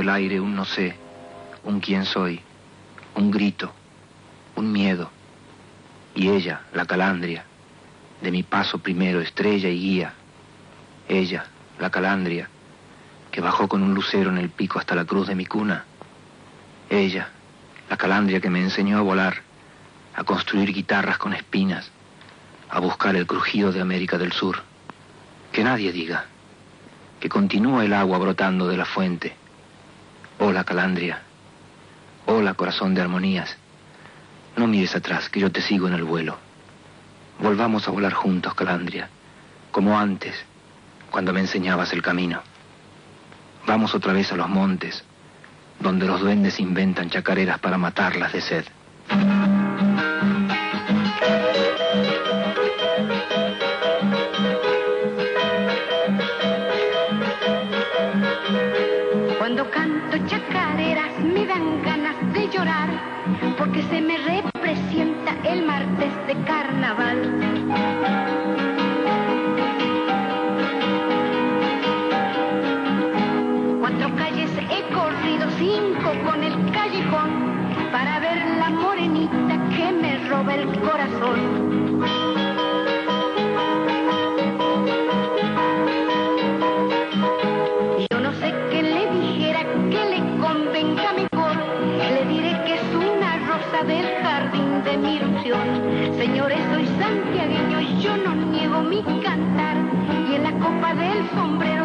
El aire un no sé, un quién soy, un grito, un miedo. Y ella, la calandria, de mi paso primero, estrella y guía. Ella, la calandria, que bajó con un lucero en el pico hasta la cruz de mi cuna. Ella, la calandria que me enseñó a volar, a construir guitarras con espinas, a buscar el crujido de América del Sur. Que nadie diga que continúa el agua brotando de la fuente. Hola, Calandria. Hola, corazón de armonías. No mires atrás, que yo te sigo en el vuelo. Volvamos a volar juntos, Calandria, como antes, cuando me enseñabas el camino. Vamos otra vez a los montes, donde los duendes inventan chacareras para matarlas de sed. Porque se me representa el martes de carnaval. Cuatro calles he corrido, cinco con el callejón, para ver la morenita que me roba el corazón. sombreiro.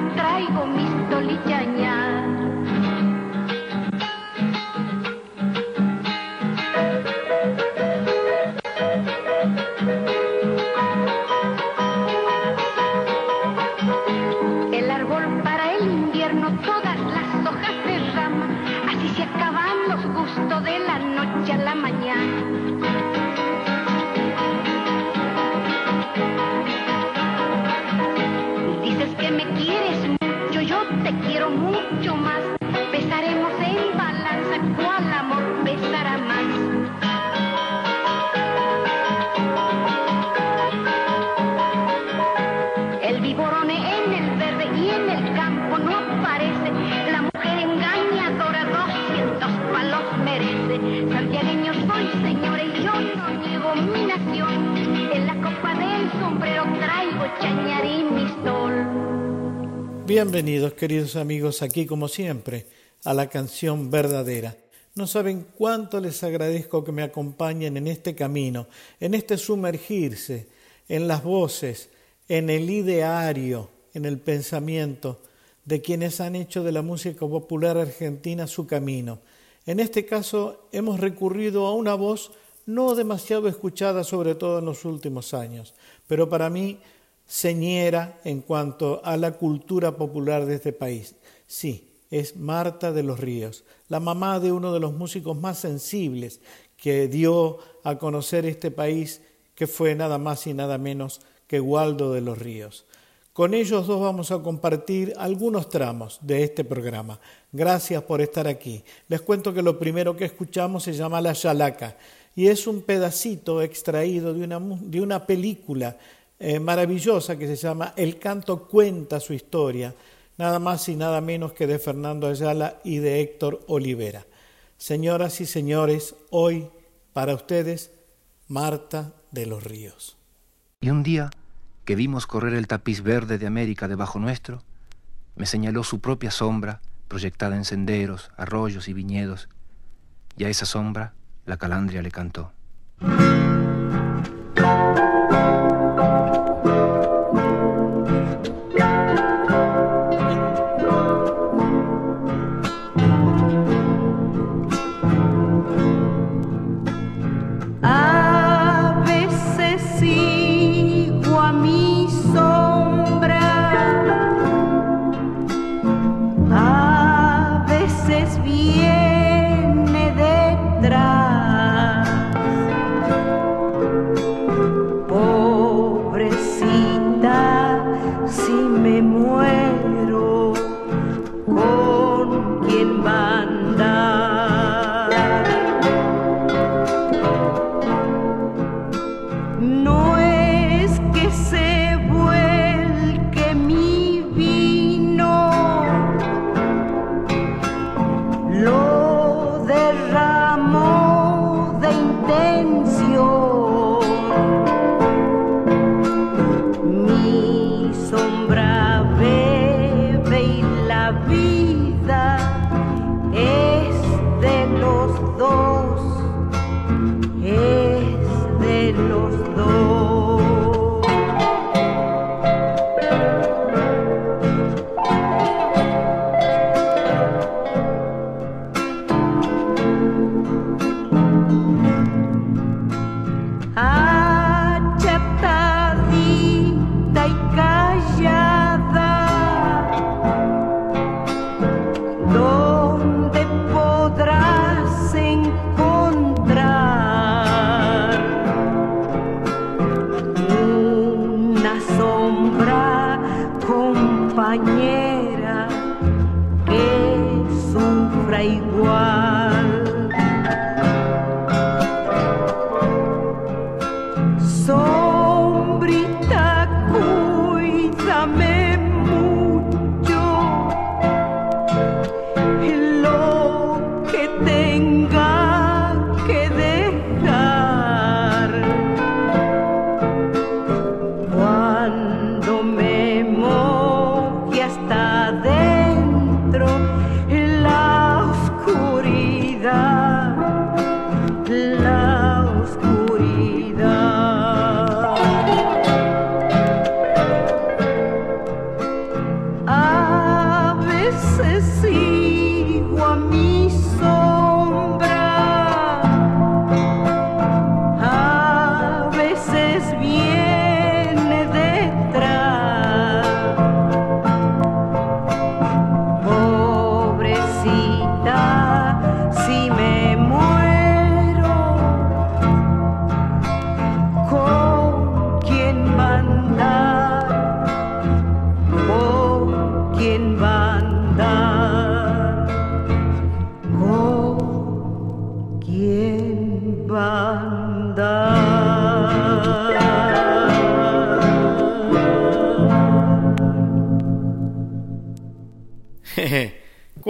Bienvenidos queridos amigos aquí como siempre a la canción verdadera. No saben cuánto les agradezco que me acompañen en este camino, en este sumergirse, en las voces, en el ideario, en el pensamiento de quienes han hecho de la música popular argentina su camino. En este caso hemos recurrido a una voz no demasiado escuchada, sobre todo en los últimos años, pero para mí señera en cuanto a la cultura popular de este país. Sí, es Marta de los Ríos, la mamá de uno de los músicos más sensibles que dio a conocer este país, que fue nada más y nada menos que Waldo de los Ríos. Con ellos dos vamos a compartir algunos tramos de este programa. Gracias por estar aquí. Les cuento que lo primero que escuchamos se llama La Yalaca y es un pedacito extraído de una, de una película eh, maravillosa que se llama El canto cuenta su historia, nada más y nada menos que de Fernando Ayala y de Héctor Olivera. Señoras y señores, hoy para ustedes, Marta de los Ríos. Y un día que vimos correr el tapiz verde de América debajo nuestro, me señaló su propia sombra proyectada en senderos, arroyos y viñedos, y a esa sombra la calandria le cantó.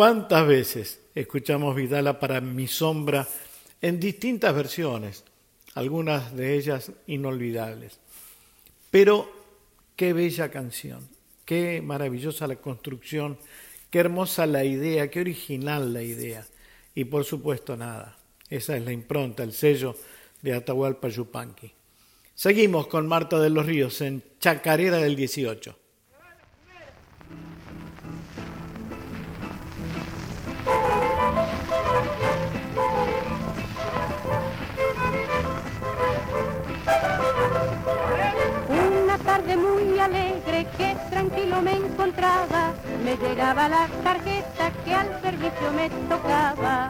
¿Cuántas veces escuchamos Vidala para mi sombra en distintas versiones, algunas de ellas inolvidables? Pero qué bella canción, qué maravillosa la construcción, qué hermosa la idea, qué original la idea. Y por supuesto nada, esa es la impronta, el sello de Atahualpa Yupanqui. Seguimos con Marta de los Ríos en Chacarera del 18. Llegaba la tarjeta que al servicio me tocaba.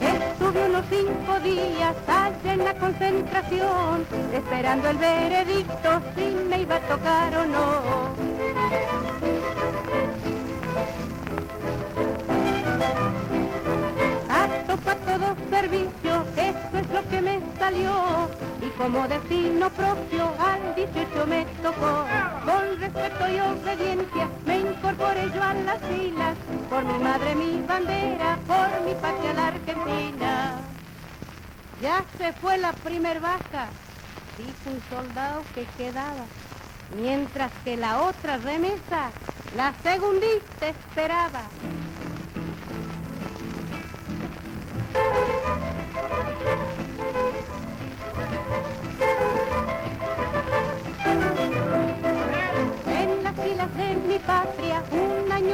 Estuve unos cinco días allá en la concentración, esperando el veredicto si me iba a tocar o no. servicio, eso es lo que me salió. Como destino propio al 18 me tocó. Con respeto y obediencia me incorporé yo a las filas. Por mi madre, mi bandera, por mi patria la Argentina. Ya se fue la primer baja, dijo un soldado que quedaba. Mientras que la otra remesa, la segundista esperaba.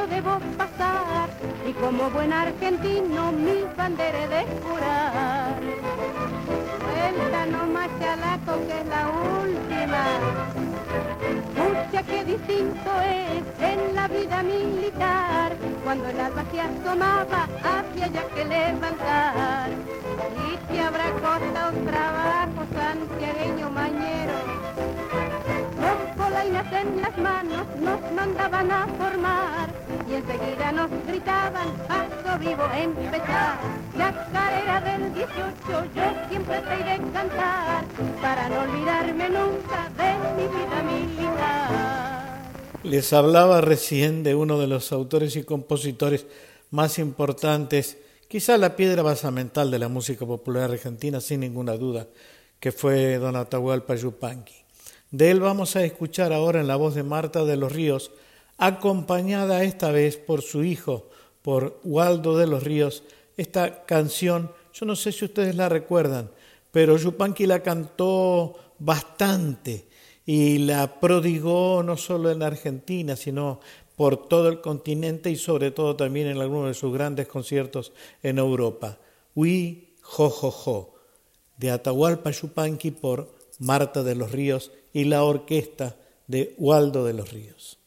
Debo pasar y como buen argentino mi bandera de jurar. Vuelta no chalaco que es la última. Mucha que distinto es en la vida militar cuando el alba se asomaba había ya que levantar y te habrá costado trabajo polainas en las manos nos mandaban a formar. Y enseguida nos gritaban paso vivo empezar la carrera del 18 yo siempre te iré a cantar para no olvidarme nunca de mi vida militar. Les hablaba recién de uno de los autores y compositores más importantes, quizá la piedra basamental de la música popular argentina, sin ninguna duda, que fue don Atahualpa Yupanqui. De él vamos a escuchar ahora en la voz de Marta de los Ríos, acompañada esta vez por su hijo, por Waldo de los Ríos, esta canción, yo no sé si ustedes la recuerdan, pero Yupanqui la cantó bastante y la prodigó no solo en Argentina, sino por todo el continente y sobre todo también en algunos de sus grandes conciertos en Europa. Ui Jo Jo Jo, de Atahualpa Yupanqui por Marta de los Ríos y la orquesta de Waldo de los Ríos.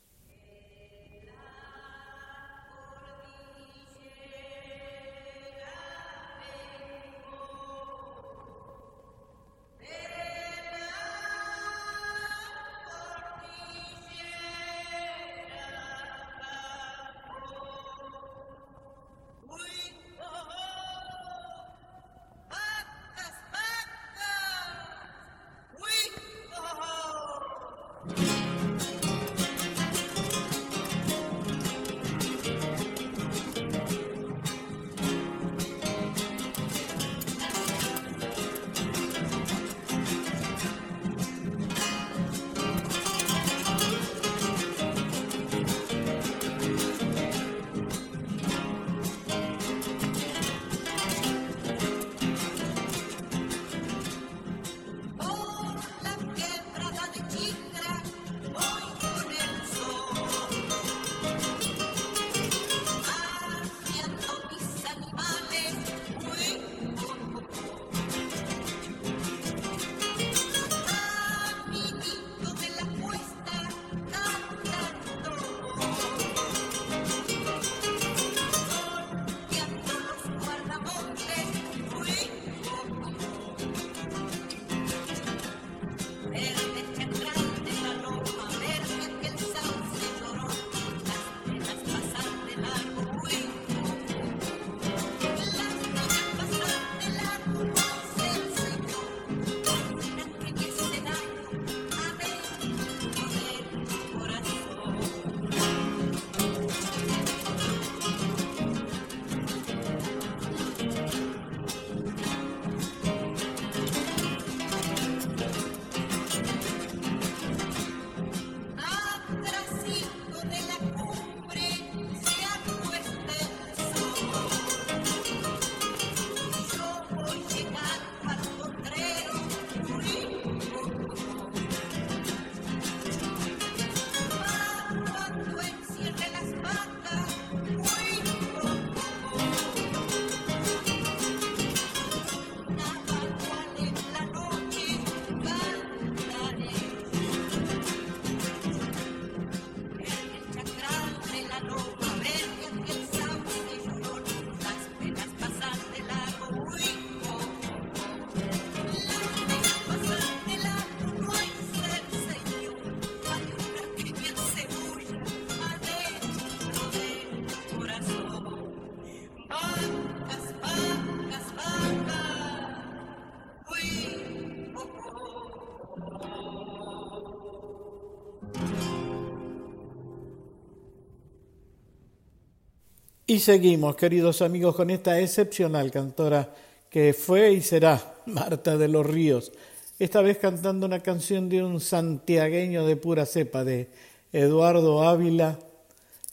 Y seguimos, queridos amigos, con esta excepcional cantora que fue y será Marta de los Ríos, esta vez cantando una canción de un santiagueño de pura cepa, de Eduardo Ávila,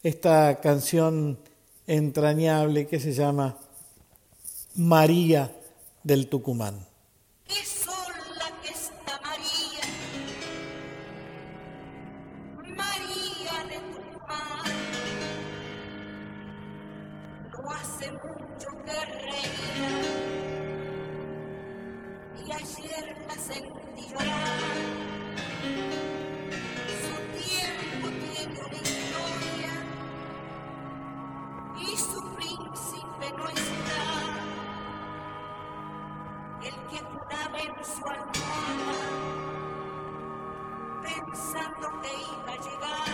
esta canción entrañable que se llama María del Tucumán. pensando que iba chegar.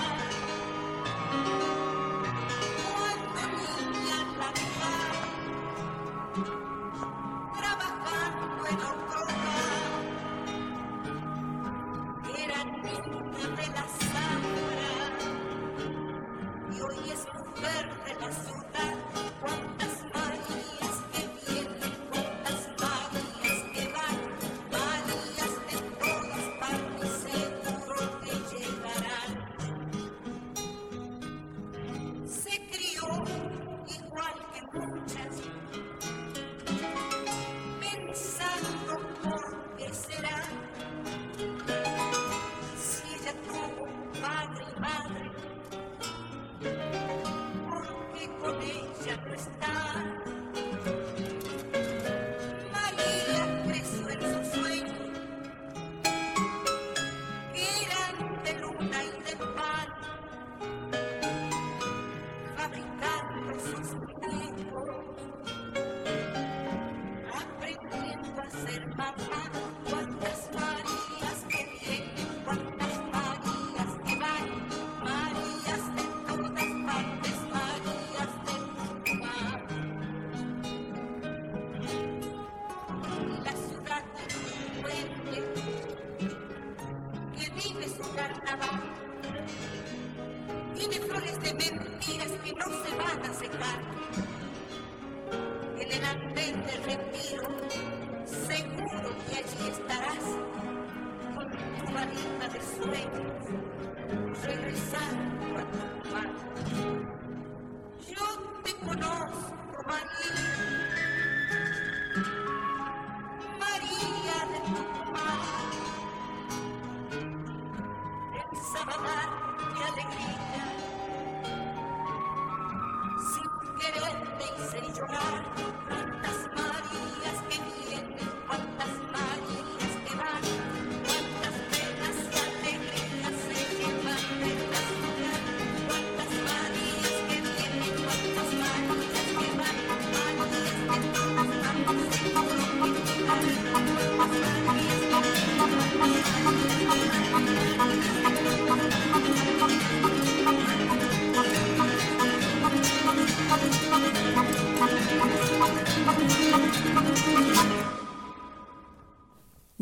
Regresar a tu Yo te conozco, María.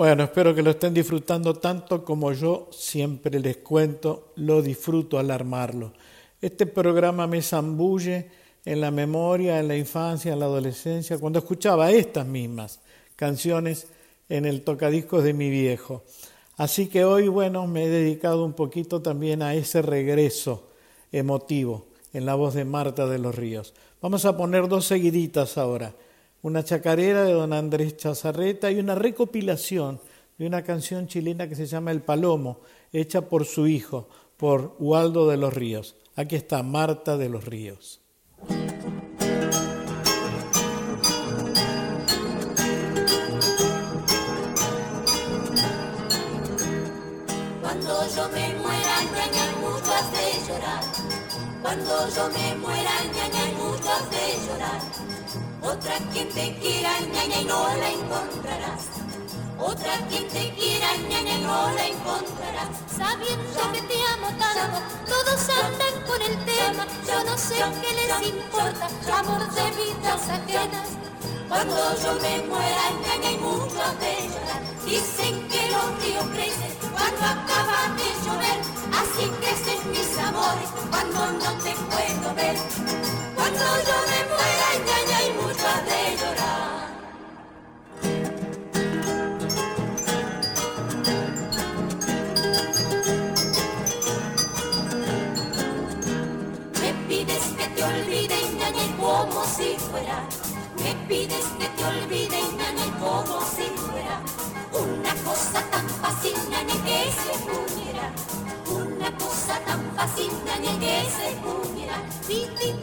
Bueno, espero que lo estén disfrutando tanto como yo siempre les cuento, lo disfruto al armarlo. Este programa me zambulle en la memoria, en la infancia, en la adolescencia, cuando escuchaba estas mismas canciones en el tocadiscos de mi viejo. Así que hoy, bueno, me he dedicado un poquito también a ese regreso emotivo en la voz de Marta de los Ríos. Vamos a poner dos seguiditas ahora una chacarera de don Andrés Chazarreta y una recopilación de una canción chilena que se llama El Palomo, hecha por su hijo, por Waldo de los Ríos. Aquí está Marta de los Ríos. Cuando yo me muera, ñaña, mucho de llorar. Cuando yo me muera, ñaña, mucho de llorar otra quien te quiera, ñaña, y no la encontrarás. Otra quien te quiera, ñaña, y no la encontrarás. Sabiendo que te amo tanto, todos andan con el tema. Yo no sé qué les importa, amor de vidas ajenas. Cuando yo me muera, ñaña, y mucho de llorar. Dicen que los ríos crecen cuando acaba de llover. Así crecen mis amores cuando no te puedo ver. Cuando yo me muera, ya Me pides que te olvide y ñañe como si fuera. Una cosa tan fácil, ñañe, que se pudiera. Una cosa tan fácil, ñañe, que se pudiera.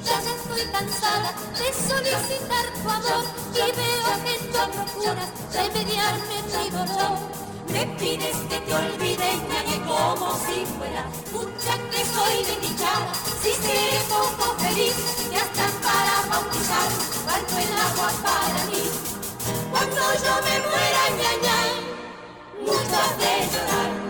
ya no estoy cansada de solicitar tu amor y veo que tú procuras remediarme mi dolor. Me pides que te olvide, ñañe, como si fuera. Mucha que soy desdichada, si seré poco feliz, y hasta para bautizar, parto el agua para mí. Cuando yo me muera, ñaña, mucho has de llorar.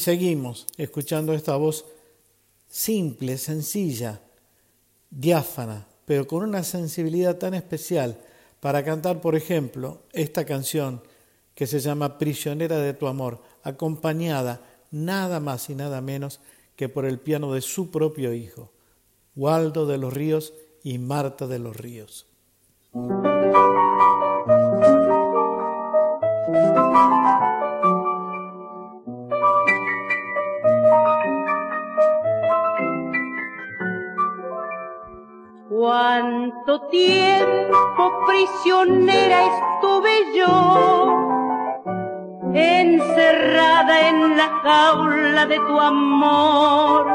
Seguimos escuchando esta voz simple, sencilla, diáfana, pero con una sensibilidad tan especial para cantar, por ejemplo, esta canción que se llama Prisionera de tu amor, acompañada nada más y nada menos que por el piano de su propio hijo, Waldo de los Ríos y Marta de los Ríos. Cuánto tiempo prisionera estuve yo, encerrada en la jaula de tu amor.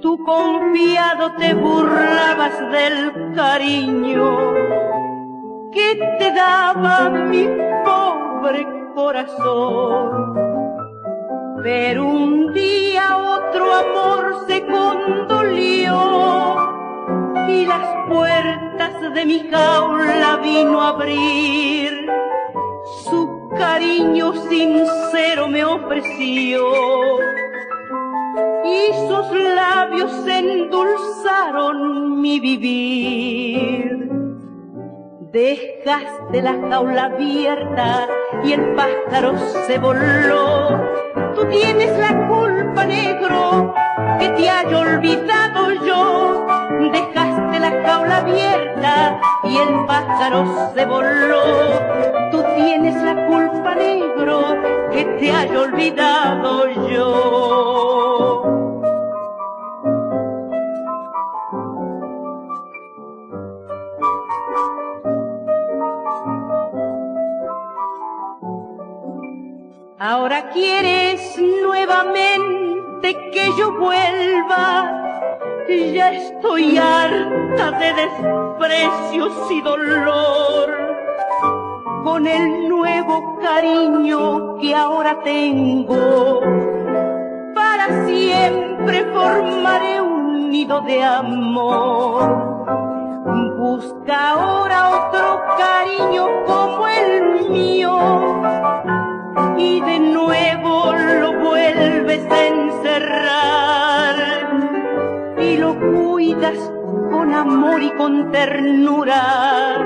Tú confiado te burlabas del cariño que te daba mi pobre corazón. Pero un día otro amor se condolió y las puertas de mi jaula vino a abrir. Su cariño sincero me ofreció y sus labios endulzaron mi vivir. Dejaste la jaula abierta y el pájaro se voló. Tú tienes la culpa, negro, que te haya olvidado yo. Dejaste la jaula abierta y el pájaro se voló. Tú tienes la culpa, negro, que te haya olvidado yo. Ahora quieres nuevamente que yo vuelva. Ya estoy harta de desprecios y dolor. Con el nuevo cariño que ahora tengo, para siempre formaré un nido de amor. Busca ahora otro cariño como el mío y de nuevo lo vuelves a con amor y con ternura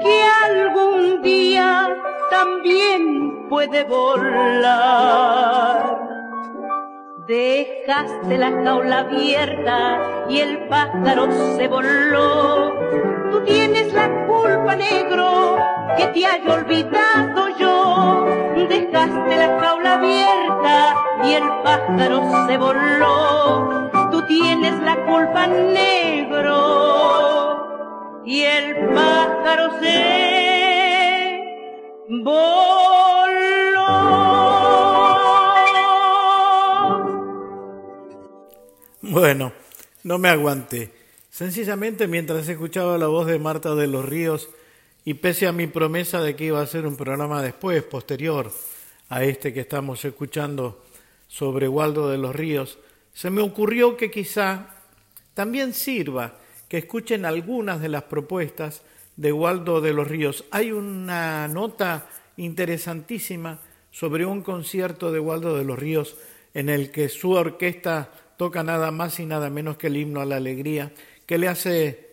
que algún día también puede volar. Dejaste la jaula abierta y el pájaro se voló. Tú tienes la culpa, negro, que te haya olvidado yo. Dejaste la jaula abierta y el pájaro se voló. Tienes la culpa, negro, y el pájaro se voló. Bueno, no me aguanté. Sencillamente mientras escuchaba la voz de Marta de los Ríos y pese a mi promesa de que iba a hacer un programa después, posterior a este que estamos escuchando sobre Waldo de los Ríos, se me ocurrió que quizá también sirva que escuchen algunas de las propuestas de Waldo de los Ríos. Hay una nota interesantísima sobre un concierto de Waldo de los Ríos en el que su orquesta toca nada más y nada menos que el himno a la alegría, que le hace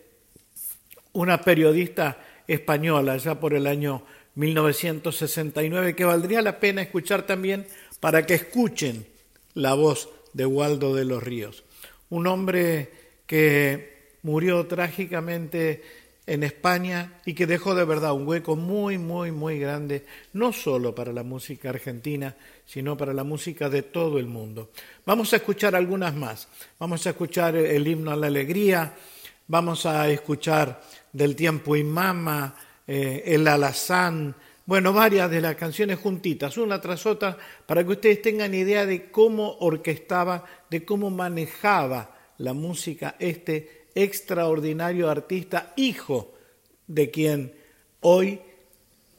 una periodista española ya por el año 1969, que valdría la pena escuchar también para que escuchen la voz de Waldo de los Ríos, un hombre que murió trágicamente en España y que dejó de verdad un hueco muy, muy, muy grande, no solo para la música argentina, sino para la música de todo el mundo. Vamos a escuchar algunas más. Vamos a escuchar el himno a la alegría, vamos a escuchar del tiempo y mama, eh, el alazán, bueno, varias de las canciones juntitas, una tras otra, para que ustedes tengan idea de cómo orquestaba, de cómo manejaba la música este extraordinario artista, hijo de quien hoy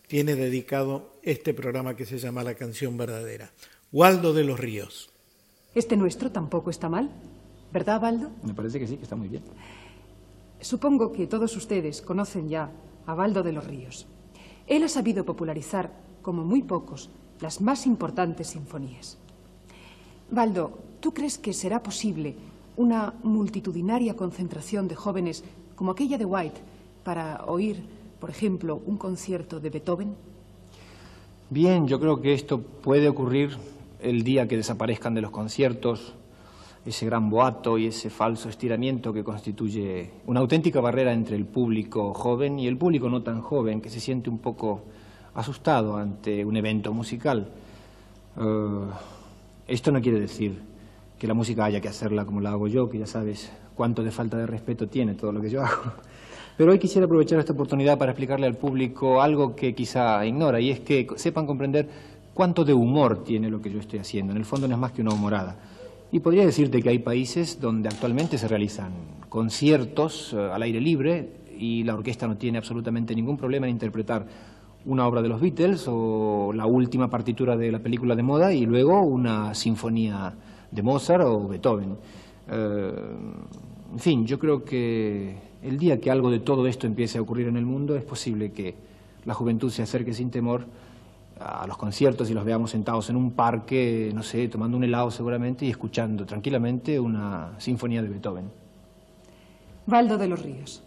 tiene dedicado este programa que se llama La canción verdadera, Waldo de los Ríos. Este nuestro tampoco está mal, ¿verdad, Waldo? Me parece que sí, que está muy bien. Supongo que todos ustedes conocen ya a Waldo de los Ríos. Él ha sabido popularizar, como muy pocos, las más importantes sinfonías. Baldo, ¿tú crees que será posible una multitudinaria concentración de jóvenes como aquella de White para oír, por ejemplo, un concierto de Beethoven? Bien, yo creo que esto puede ocurrir el día que desaparezcan de los conciertos ese gran boato y ese falso estiramiento que constituye una auténtica barrera entre el público joven y el público no tan joven que se siente un poco asustado ante un evento musical. Eh, esto no quiere decir que la música haya que hacerla como la hago yo, que ya sabes cuánto de falta de respeto tiene todo lo que yo hago. Pero hoy quisiera aprovechar esta oportunidad para explicarle al público algo que quizá ignora, y es que sepan comprender cuánto de humor tiene lo que yo estoy haciendo. En el fondo no es más que una humorada. Y podría decirte que hay países donde actualmente se realizan conciertos eh, al aire libre y la orquesta no tiene absolutamente ningún problema en interpretar una obra de los Beatles o la última partitura de la película de moda y luego una sinfonía de Mozart o Beethoven. Eh, en fin, yo creo que el día que algo de todo esto empiece a ocurrir en el mundo es posible que la juventud se acerque sin temor a los conciertos y los veamos sentados en un parque, no sé, tomando un helado seguramente y escuchando tranquilamente una sinfonía de Beethoven. Valdo de los Ríos.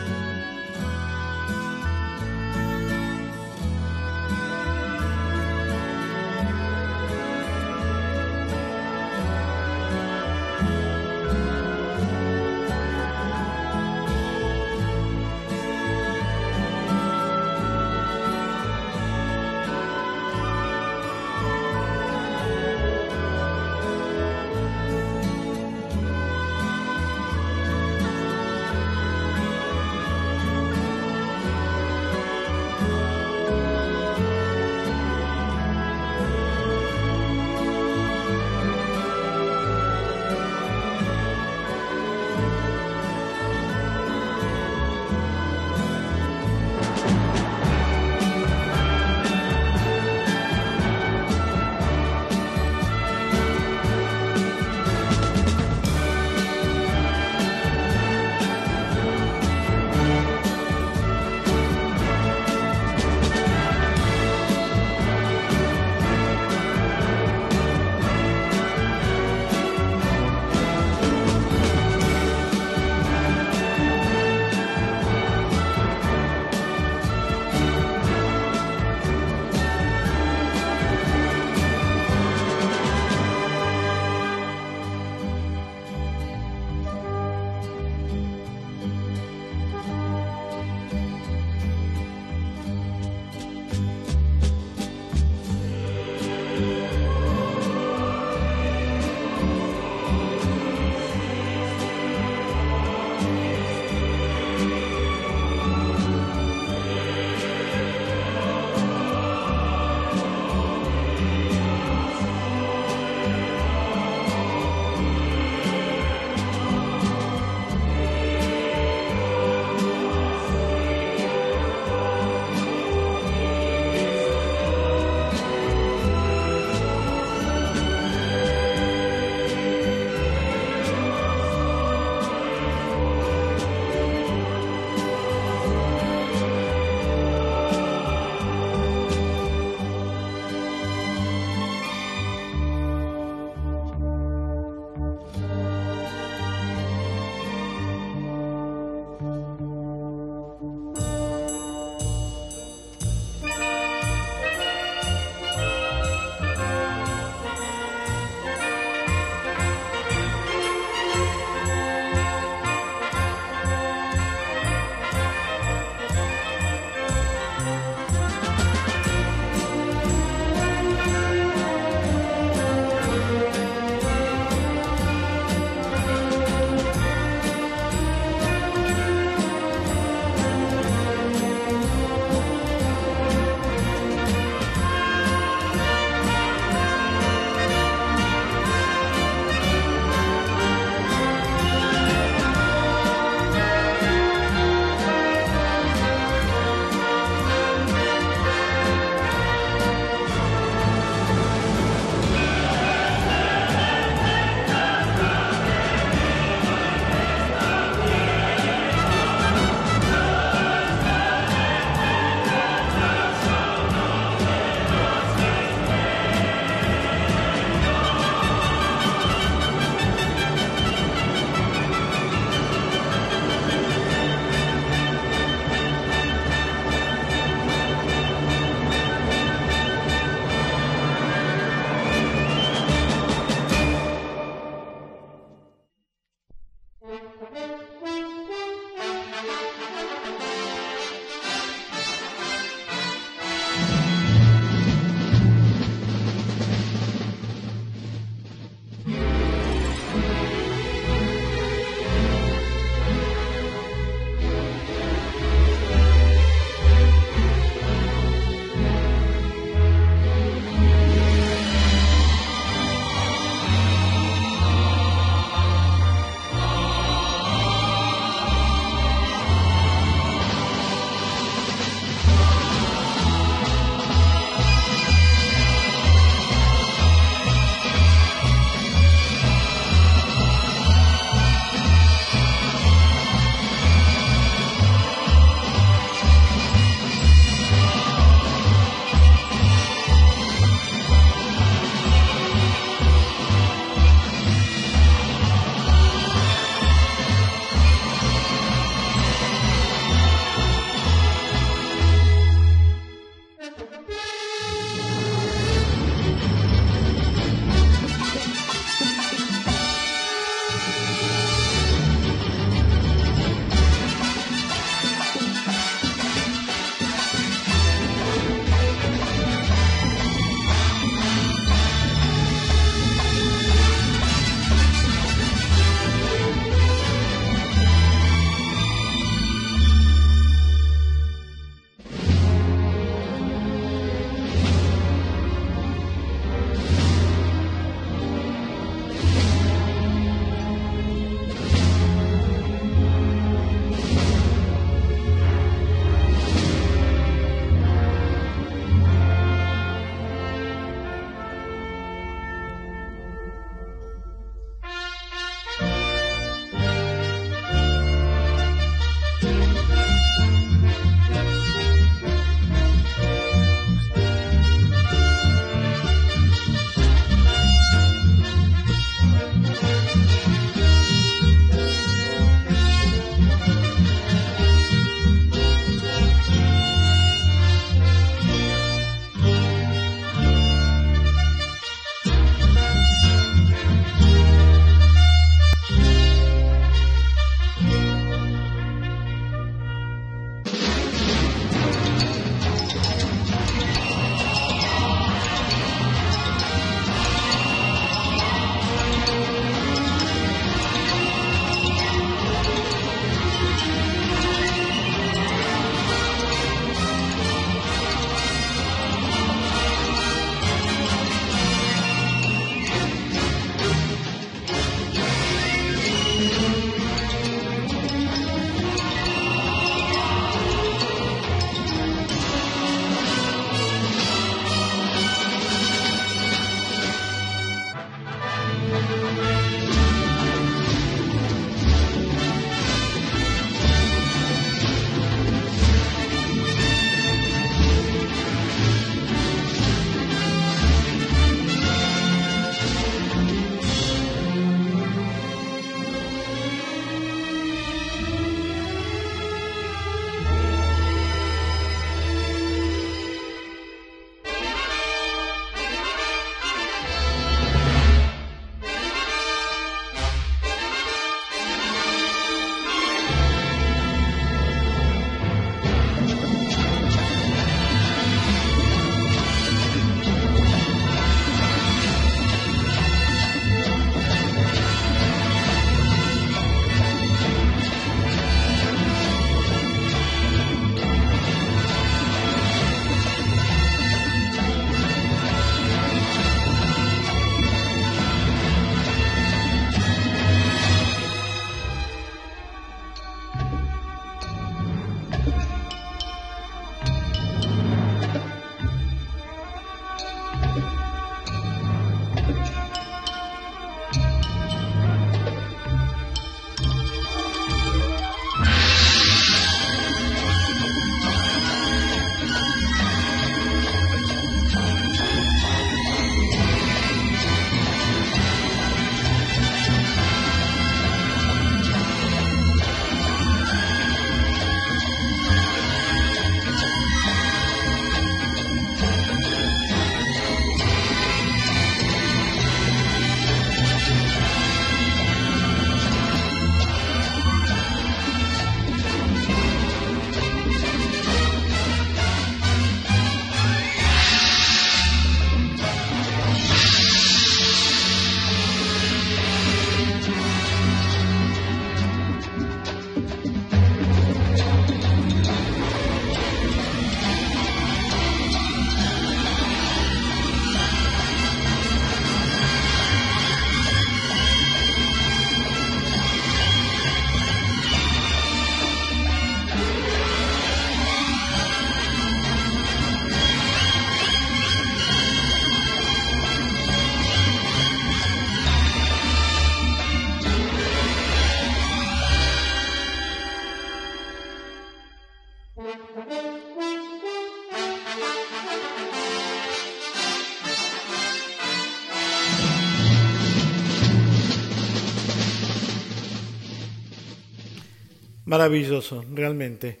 Maravilloso, realmente.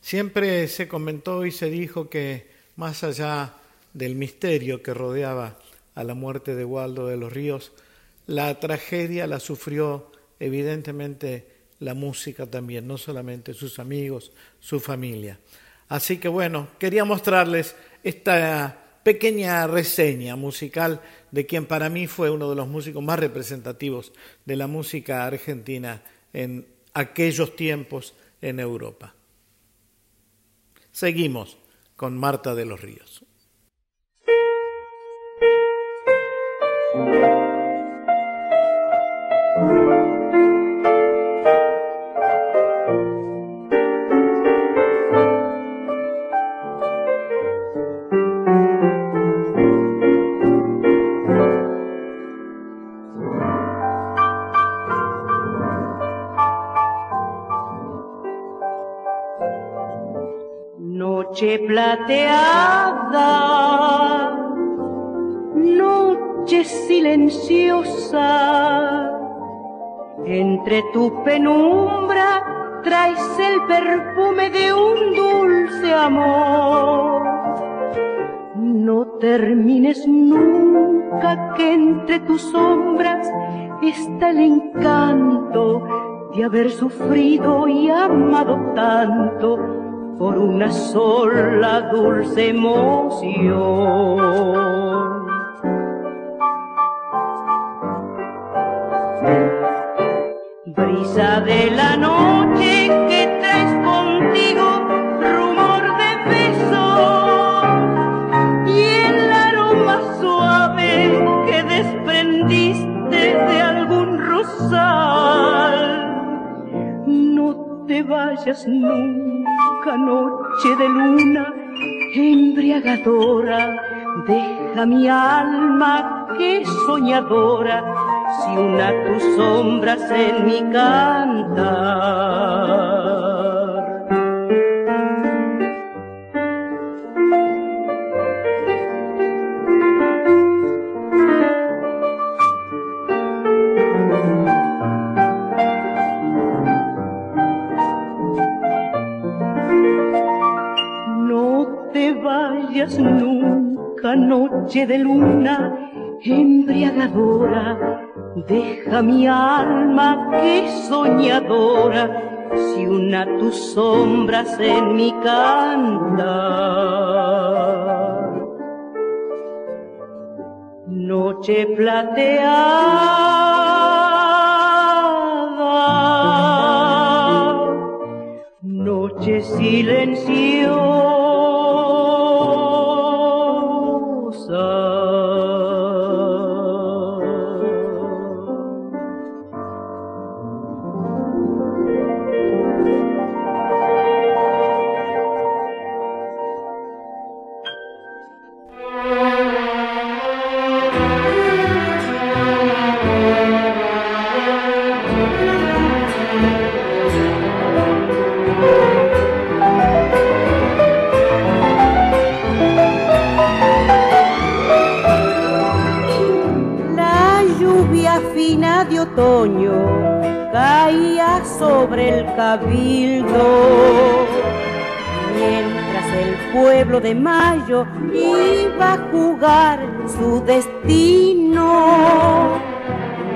Siempre se comentó y se dijo que más allá del misterio que rodeaba a la muerte de Waldo de los Ríos, la tragedia la sufrió evidentemente la música también, no solamente sus amigos, su familia. Así que bueno, quería mostrarles esta pequeña reseña musical de quien para mí fue uno de los músicos más representativos de la música argentina en aquellos tiempos en Europa. Seguimos con Marta de los Ríos. Plateada, noche silenciosa, entre tu penumbra traes el perfume de un dulce amor. No termines nunca que entre tus sombras está el encanto de haber sufrido y amado tanto por una sola dulce emoción. Brisa de la noche que traes contigo rumor de besos y el aroma suave que desprendiste de algún rosal. No te vayas nunca noche de luna embriagadora, deja mi alma que soñadora, si una tus sombras en mi cantar. Nunca, noche de luna embriagadora. Deja mi alma que soñadora, si una tus sombras en mi cantar. Noche plateada, noche silenciosa caía sobre el cabildo. Mientras el pueblo de Mayo iba a jugar su destino.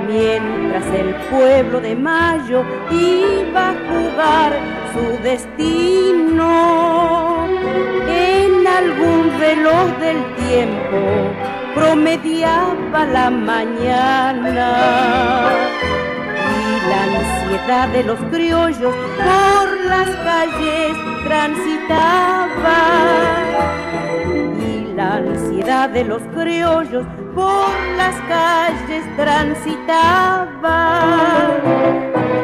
Mientras el pueblo de Mayo iba a jugar su destino. En algún reloj del tiempo promediaba la mañana. Y la ansiedad de los criollos por las calles transitaba. Y la ansiedad de los criollos por las calles transitaba.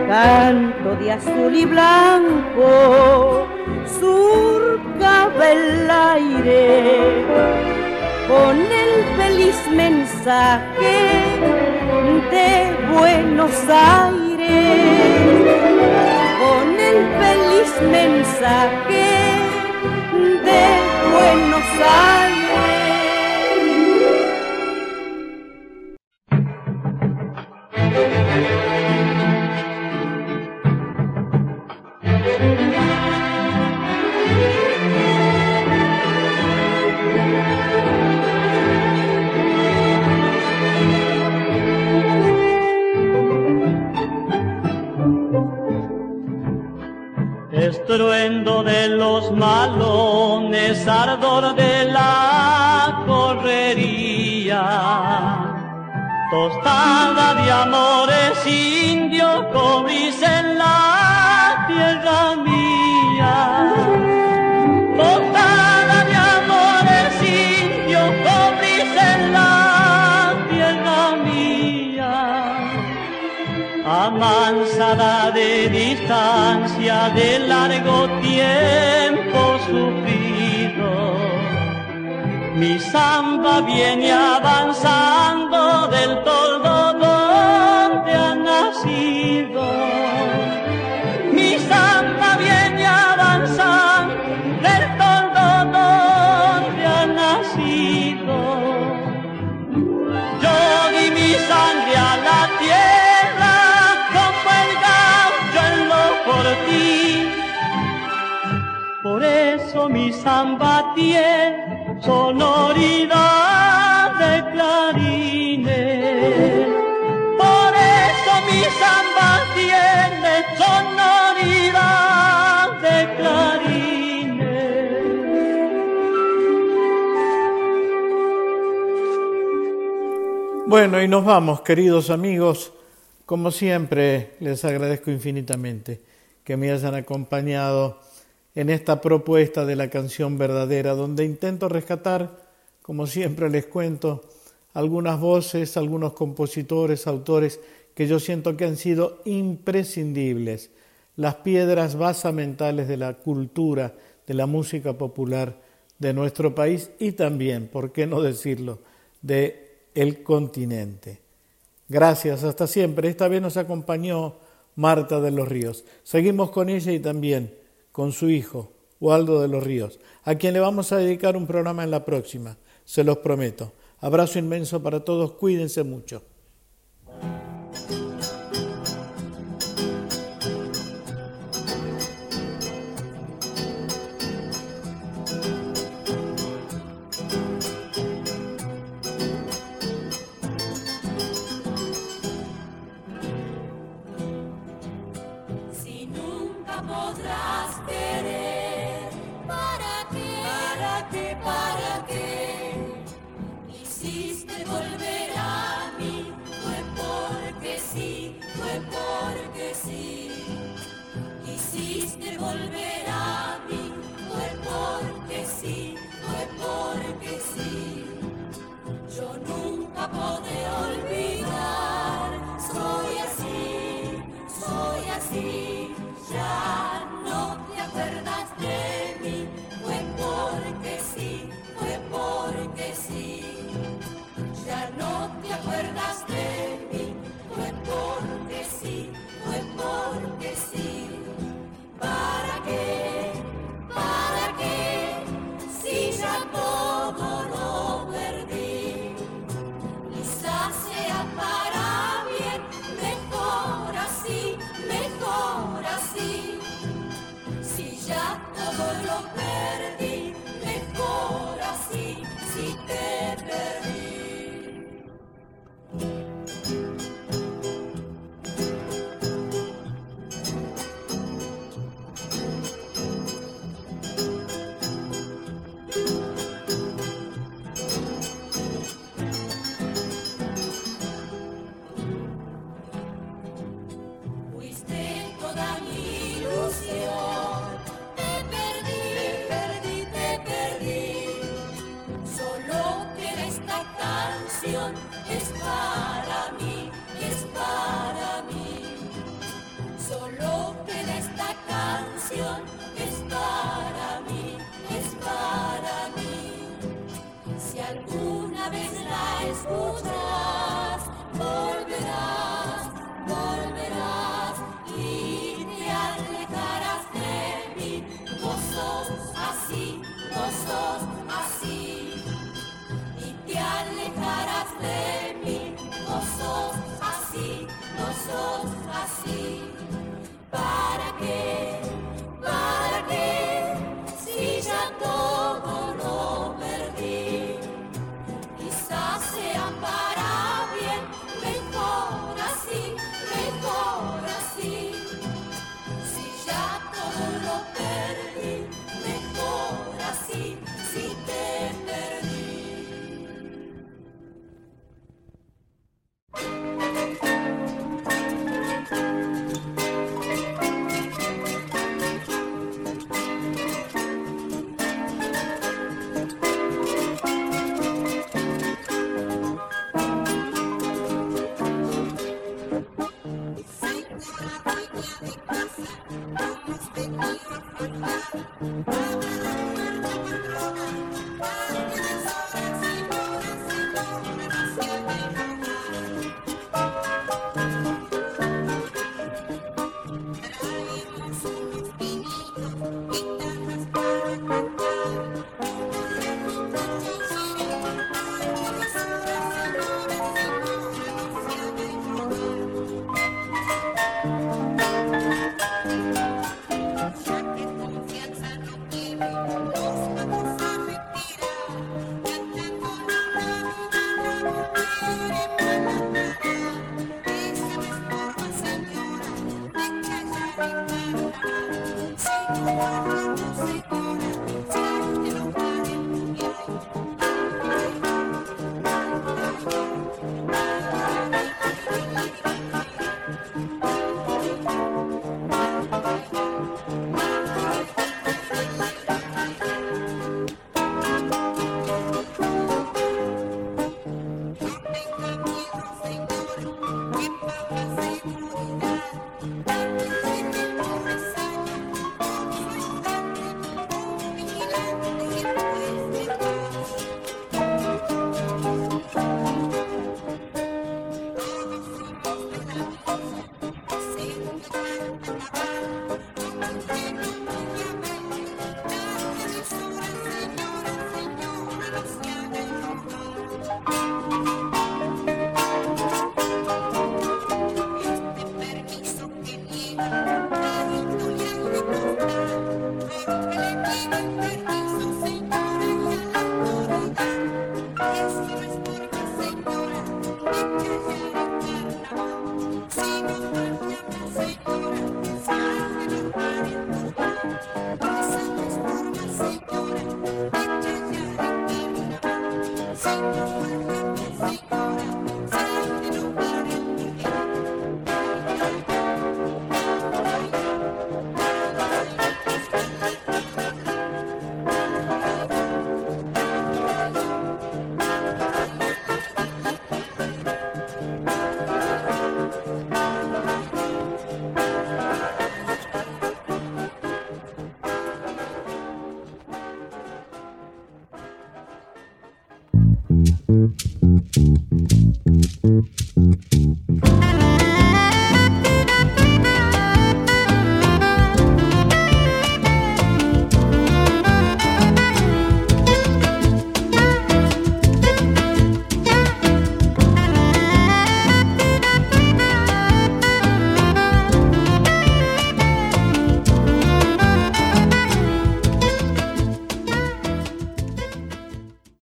Canto de azul y blanco surcaba el aire con el feliz mensaje de Buenos Aires, con el feliz mensaje de Buenos Aires. Estruendo de los malones, ardor de la correría. Tostada de amores indios, cobrís en la tierra mía. Amansada de distancia, de largo tiempo sufrido. Mi samba viene avanzando del toldo mi samba tiene sonoridad de clarines. Por eso mi samba tiene sonoridad de clarines. Bueno, y nos vamos, queridos amigos. Como siempre, les agradezco infinitamente que me hayan acompañado en esta propuesta de la canción verdadera, donde intento rescatar, como siempre les cuento, algunas voces, algunos compositores, autores que yo siento que han sido imprescindibles, las piedras basamentales de la cultura, de la música popular de nuestro país y también, por qué no decirlo, de el continente. Gracias, hasta siempre. Esta vez nos acompañó Marta de los Ríos. Seguimos con ella y también con su hijo, Waldo de los Ríos, a quien le vamos a dedicar un programa en la próxima, se los prometo. Abrazo inmenso para todos, cuídense mucho.